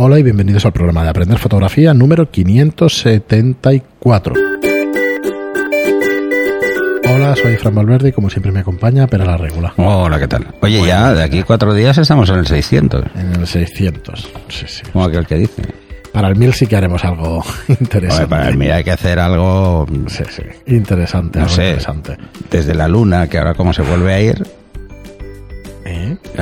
Hola y bienvenidos al programa de Aprender Fotografía número 574. Hola, soy Fran Valverde y como siempre me acompaña Pera la Regula. Hola, ¿qué tal? Oye, ya de aquí cuatro días estamos en el 600. En el 600, sí, sí. Como aquel que dice. Para el 1000 sí que haremos algo interesante. Oye, para el mil hay que hacer algo, Sí, sí, interesante, no algo sé, interesante. desde la luna, que ahora como se vuelve a ir.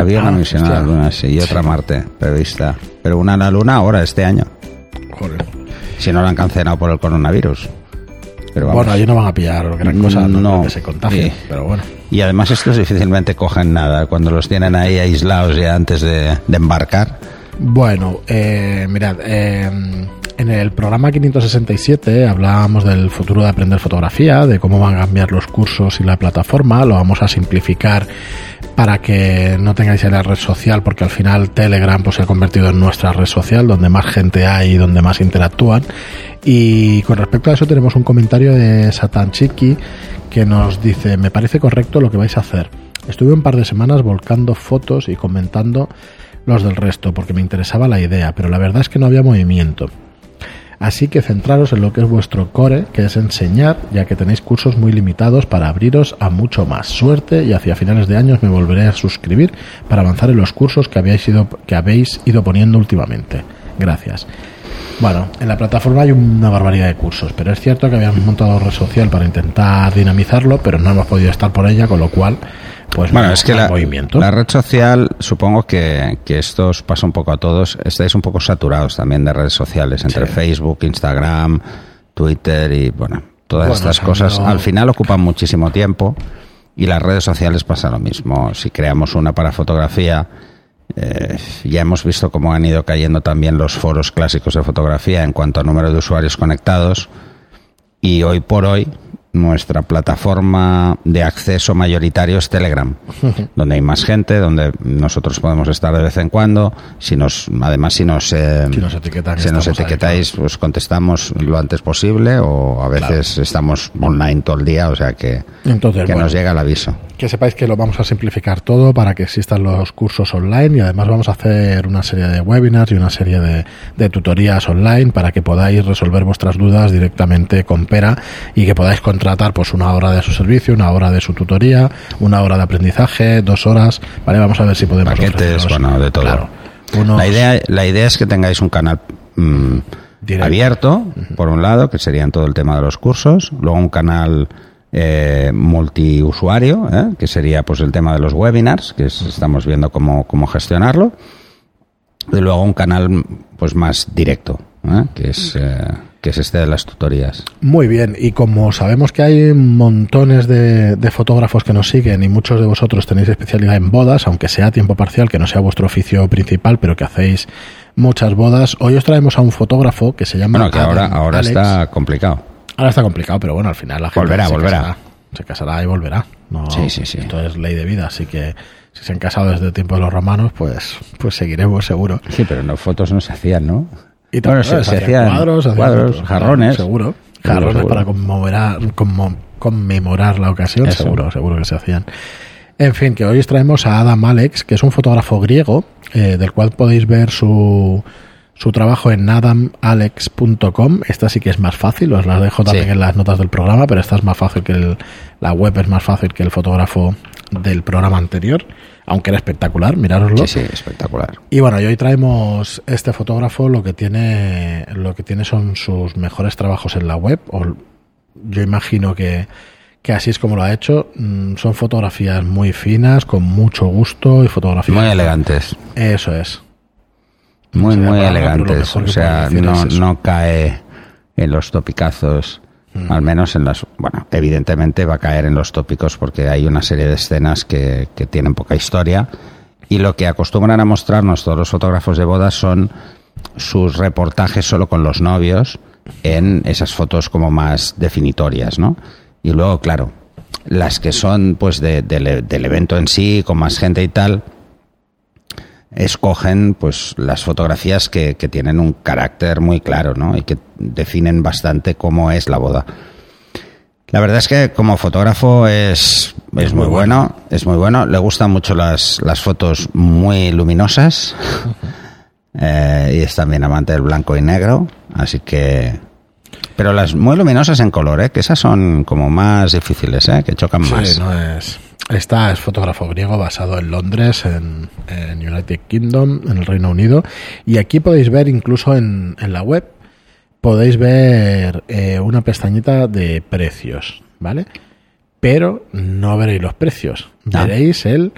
Había una misión a la luna, sí, y otra a Marte prevista. Pero una a la luna ahora, este año. Joder. Si no la han cancelado por el coronavirus. Pero vamos. Bueno, allí no van a pillar gran cosa, no, No, que se contagien, sí. pero bueno. Y además estos difícilmente cogen nada cuando los tienen ahí aislados ya antes de, de embarcar. Bueno, eh, mirad, eh, en el programa 567 hablábamos del futuro de aprender fotografía, de cómo van a cambiar los cursos y la plataforma, lo vamos a simplificar para que no tengáis en la red social, porque al final Telegram pues, se ha convertido en nuestra red social, donde más gente hay y donde más interactúan. Y con respecto a eso tenemos un comentario de Satan Chiki que nos dice, me parece correcto lo que vais a hacer. Estuve un par de semanas volcando fotos y comentando los del resto porque me interesaba la idea, pero la verdad es que no había movimiento. Así que centraros en lo que es vuestro core, que es enseñar, ya que tenéis cursos muy limitados para abriros a mucho más. Suerte y hacia finales de años me volveré a suscribir para avanzar en los cursos que habéis ido, que habéis ido poniendo últimamente. Gracias. Bueno, en la plataforma hay una barbaridad de cursos, pero es cierto que habíamos montado red social para intentar dinamizarlo, pero no hemos podido estar por ella, con lo cual, pues Bueno, no es que la, movimiento. la red social, supongo que, que esto os pasa un poco a todos, estáis un poco saturados también de redes sociales, entre Sí. Facebook, Instagram, Twitter y bueno, todas Bueno, estas cosas al final ocupan muchísimo tiempo y las redes sociales pasa lo mismo. Si creamos una para fotografía, eh, ya hemos visto cómo han ido cayendo también los foros clásicos de fotografía en cuanto a número de usuarios conectados y hoy por hoy nuestra plataforma de acceso mayoritario es Telegram, donde hay más gente, donde nosotros podemos estar de vez en cuando. Si nos, además, si nos, eh, Si nos etiquetan, si nos estamos ahí, etiquetáis, pues contestamos lo antes posible, o a veces estamos online todo el día, o sea que, Entonces, que bueno. nos llega el aviso. Que sepáis que lo vamos a simplificar todo para que existan los cursos online y además vamos a hacer una serie de webinars y una serie de, de tutorías online para que podáis resolver vuestras dudas directamente con Pera y que podáis contratar pues una hora de su servicio, una hora de su tutoría, una hora de aprendizaje, dos horas, ¿vale? Vamos a ver si podemos Paquetes, bueno, de todo. claro, unos- La idea, la idea es que tengáis un canal mm, Directo. abierto, por un lado, que serían todo el tema de los cursos, luego un canal eh, multiusuario, ¿eh? que sería pues el tema de los webinars, que es- estamos viendo cómo, cómo gestionarlo, y luego un canal pues más directo, ¿eh? que es eh, que es este de las tutorías. Muy bien, y como sabemos que hay montones de, de fotógrafos que nos siguen y muchos de vosotros tenéis especialidad en bodas, aunque sea a tiempo parcial, que no sea vuestro oficio principal, pero que hacéis muchas bodas, hoy os traemos a un fotógrafo que se llama... Bueno, que ahora, Adam ahora Alex. está complicado. Ahora está complicado, pero bueno, al final la gente Volverá, se volverá. Casará, se casará y volverá. No, Sí, sí, sí. Esto es ley de vida, así que si se han casado desde el tiempo de los romanos, pues, pues seguiremos seguro. Sí, pero no fotos no se hacían, ¿no? Y bueno, también se, se hacían cuadros, hacían cuadros, jarrones. Seguro. Jarrones seguro. para conmemorar, conmemorar la ocasión, Eso. seguro, seguro que se hacían. En fin, que hoy os traemos a Adam Alex, que es un fotógrafo griego, eh, del cual podéis ver su, su trabajo en adamalex.com. Esta sí que es más fácil, os las dejo también Sí. en las notas del programa, pero esta es más fácil que el, la web es más fácil que el fotógrafo del programa anterior, aunque era espectacular, mirároslo. Sí, sí, espectacular. Y bueno, y hoy traemos este fotógrafo, lo que tiene, lo que tiene son sus mejores trabajos en la web, o yo imagino que, que así es como lo ha hecho. Mm, Son fotografías muy finas, con mucho gusto y fotografías. Muy elegantes. Eso es. Muy, muy elegantes. O sea, no, no cae en los topicazos. Al menos en las. Bueno, evidentemente va a caer en los tópicos porque hay una serie de escenas que, que tienen poca historia. Y lo que acostumbran a mostrarnos todos los fotógrafos de bodas son sus reportajes solo con los novios en esas fotos como más definitorias, ¿no? Y luego, claro, las que son pues de- del- del evento en sí, con más gente y tal, escogen pues las fotografías que, que tienen un carácter muy claro ¿no? y que definen bastante cómo es la boda. La verdad es que como fotógrafo es, es muy bueno, es muy bueno. Le gustan mucho las, las fotos muy luminosas. Eh, y es también amante del blanco y negro, así que... Pero las muy luminosas en color, ¿eh? que esas son como más difíciles, ¿eh? que chocan más. Sí, no es... Esta es fotógrafo griego basado en Londres, en, en, United Kingdom, en el Reino Unido. Y aquí podéis ver, incluso en, en la web, podéis ver eh, una pestañita de precios, ¿vale? Pero no veréis los precios. Ah. Veréis el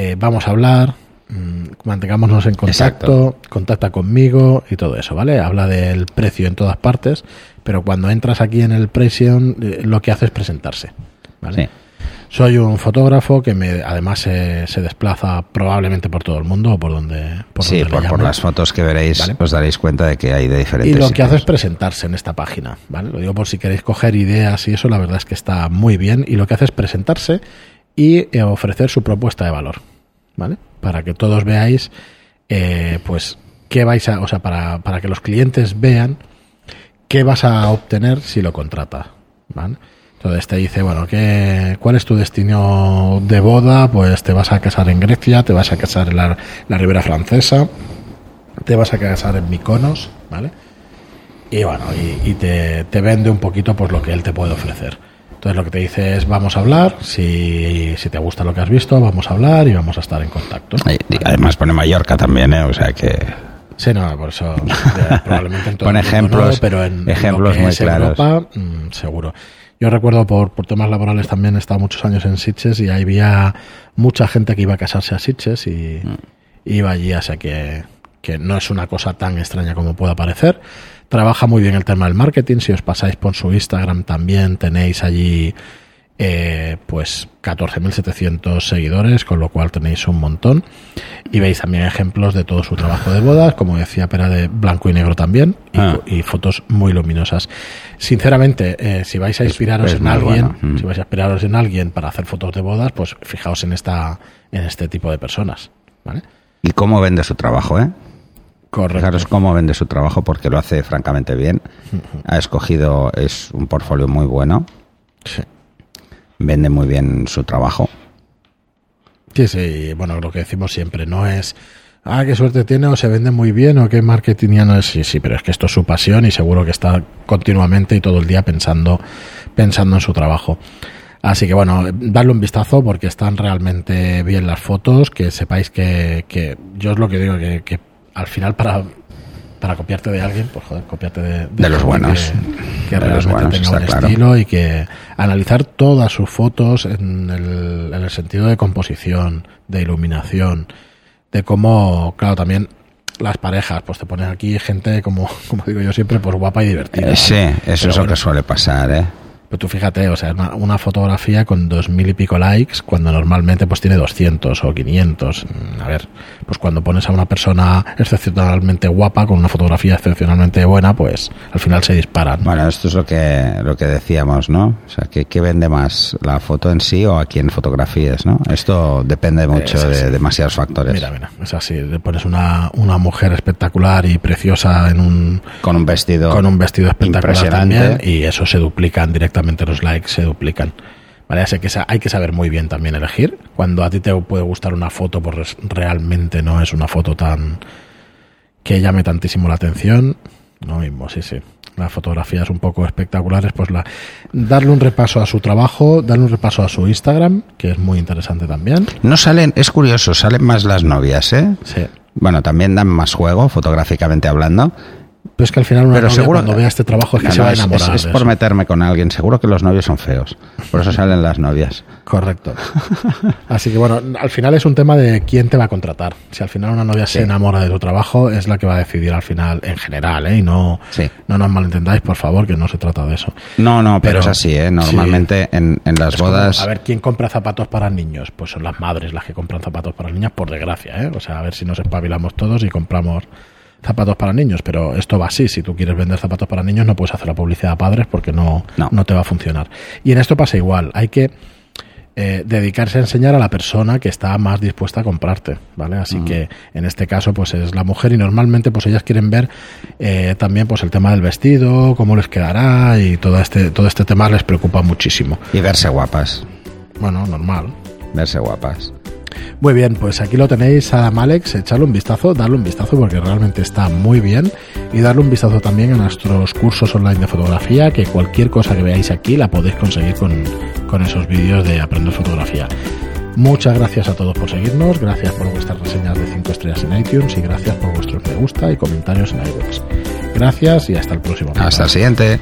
eh, vamos a hablar, mm, mantengámonos en contacto, contacta conmigo y todo eso, ¿vale? Habla del precio en todas partes, pero cuando entras aquí en el precio, eh, lo que hace es presentarse, ¿vale? Sí. Soy un fotógrafo que me, además se, se desplaza probablemente por todo el mundo o por donde. Por sí, donde por, por las fotos que veréis Vale. os daréis cuenta de que hay de Y diferentes lo que hace es presentarse en esta página, ¿vale? Lo digo por si queréis coger ideas y eso, la verdad es que está muy bien. Y lo que hace es presentarse y eh, ofrecer su propuesta de valor, ¿vale? Para que todos veáis, eh, pues, qué vais a, o sea, para, para que los clientes vean qué vas a obtener si lo contratas, ¿vale? Entonces te dice, bueno, ¿qué, ¿cuál es tu destino de boda? Pues te vas a casar en Grecia, te vas a casar en la, la Ribera Francesa, te vas a casar en Mykonos, ¿vale? Y bueno, y, y te, te vende un poquito pues lo que él te puede ofrecer. Entonces lo que te dice es vamos a hablar, si, si te gusta lo que has visto, vamos a hablar y vamos a estar en contacto. Y- y además pone Mallorca también, ¿eh? o sea que... Sí, no, por eso probablemente en todo Pone el mundo ejemplos- no, pero en ejemplos lo que muy es claros. Europa, mm, seguro. Yo recuerdo por, por temas laborales también he estado muchos años en Sitges y ahí había mucha gente que iba a casarse a Sitges y Mm. iba allí, o sea que, que no es una cosa tan extraña como pueda parecer. Trabaja muy bien el tema del marketing, si os pasáis por su Instagram también tenéis allí eh, pues 14.700 seguidores, con lo cual tenéis un montón. Y veis también ejemplos de todo su trabajo de bodas, como decía Pera, de blanco y negro también, y, Ah. y fotos muy luminosas. Sinceramente, eh, si vais a inspiraros es en alguien, bueno. Mm. si vais a inspiraros en alguien para hacer fotos de bodas, pues fijaos en esta, en este tipo de personas. ¿Vale? Y cómo vende su trabajo, ¿eh? Correcto. Fijaros cómo vende su trabajo porque lo hace francamente bien. Ha escogido, es un portfolio muy bueno, Sí. Vende muy bien su trabajo. Sí, sí, bueno, lo que decimos siempre, no es, ah, qué suerte tiene o se vende muy bien o qué marketingiano es, sí, sí, pero es que esto es su pasión y seguro que está continuamente y todo el día pensando, pensando en su trabajo. Así que bueno, darle un vistazo porque están realmente bien las fotos, que sepáis que, que yo es lo que digo, que, que al final para, para copiarte de alguien, pues joder, copiarte de, De los buenos. Que, que De los realmente buenos, tenga un claro. estilo y que analizar todas sus fotos en el, en el sentido de composición, de iluminación, de cómo, claro, también las parejas, pues te ponen aquí gente, como, como digo yo siempre, pues guapa y divertida. Eh, sí, eso Pero es lo que suele pasar, ¿eh? Pero tú fíjate, o sea, una, una fotografía con dos mil y pico likes, cuando normalmente pues tiene 200 o 500. Mm, A ver, pues cuando pones a una persona excepcionalmente guapa con una fotografía excepcionalmente buena, pues al final se disparan. Bueno, esto es lo que, lo que decíamos, ¿no? O sea, ¿qué, qué vende más? ¿La foto en sí o a quién fotografías, no? Esto depende mucho de demasiados factores. Mira, mira, es así, le pones una, una mujer espectacular y preciosa en un, Con un vestido, con un vestido espectacular también y eso se duplican directamente los likes se duplican. Vale así que hay que saber muy bien también elegir. Cuando a ti te puede gustar una foto pues realmente no es una foto tan que llame tantísimo la atención. No mismo sí sí. Las fotografías un poco espectaculares pues la darle un repaso a su trabajo darle un repaso a su Instagram que es muy interesante también. No salen, es curioso, salen más las novias, ¿eh? sí. Bueno, también dan más juego, fotográficamente hablando. Pero es que al final una Pero novia seguro cuando vea este trabajo es que No, se va a enamorar Es, es por meterme con alguien. Seguro que los novios son feos. Por eso salen las novias. Correcto. Así que bueno, al final es un tema de quién te va a contratar. Si al final una novia Sí. se enamora de tu trabajo, es la que va a decidir al final en general, ¿eh? Y no, Sí. no nos malentendáis, por favor, que no se trata de eso. No, no, pero, Pero- es así, ¿eh? Normalmente en, en las Es como, bodas. a ver, ¿quién compra zapatos para niños? Pues son las madres las que compran zapatos para niñas, por desgracia, ¿eh? O sea, a ver si nos espabilamos todos y compramos zapatos para niños, pero esto va así. Si tú quieres vender zapatos para niños, no puedes hacer la publicidad a padres porque no, No. no te va a funcionar. Y en esto pasa igual. Hay que eh, dedicarse a enseñar a la persona que está más dispuesta a comprarte, ¿vale? Así que en este caso, pues es la mujer y normalmente, pues ellas quieren ver eh, también, pues el tema del vestido, cómo les quedará y todo este todo este tema les preocupa muchísimo. Y verse guapas. Bueno, normal. Verse guapas. Muy bien, pues aquí lo tenéis, Adam Alex, echarle un vistazo, darle un vistazo porque realmente está muy bien y darle un vistazo también a nuestros cursos online de fotografía, que cualquier cosa que veáis aquí la podéis conseguir con, con esos vídeos de Aprender Fotografía. Muchas gracias a todos por seguirnos, gracias por vuestras reseñas de 5 estrellas en iTunes y gracias por vuestros me gusta y comentarios en iVoox. Gracias y hasta el próximo. Hasta el siguiente.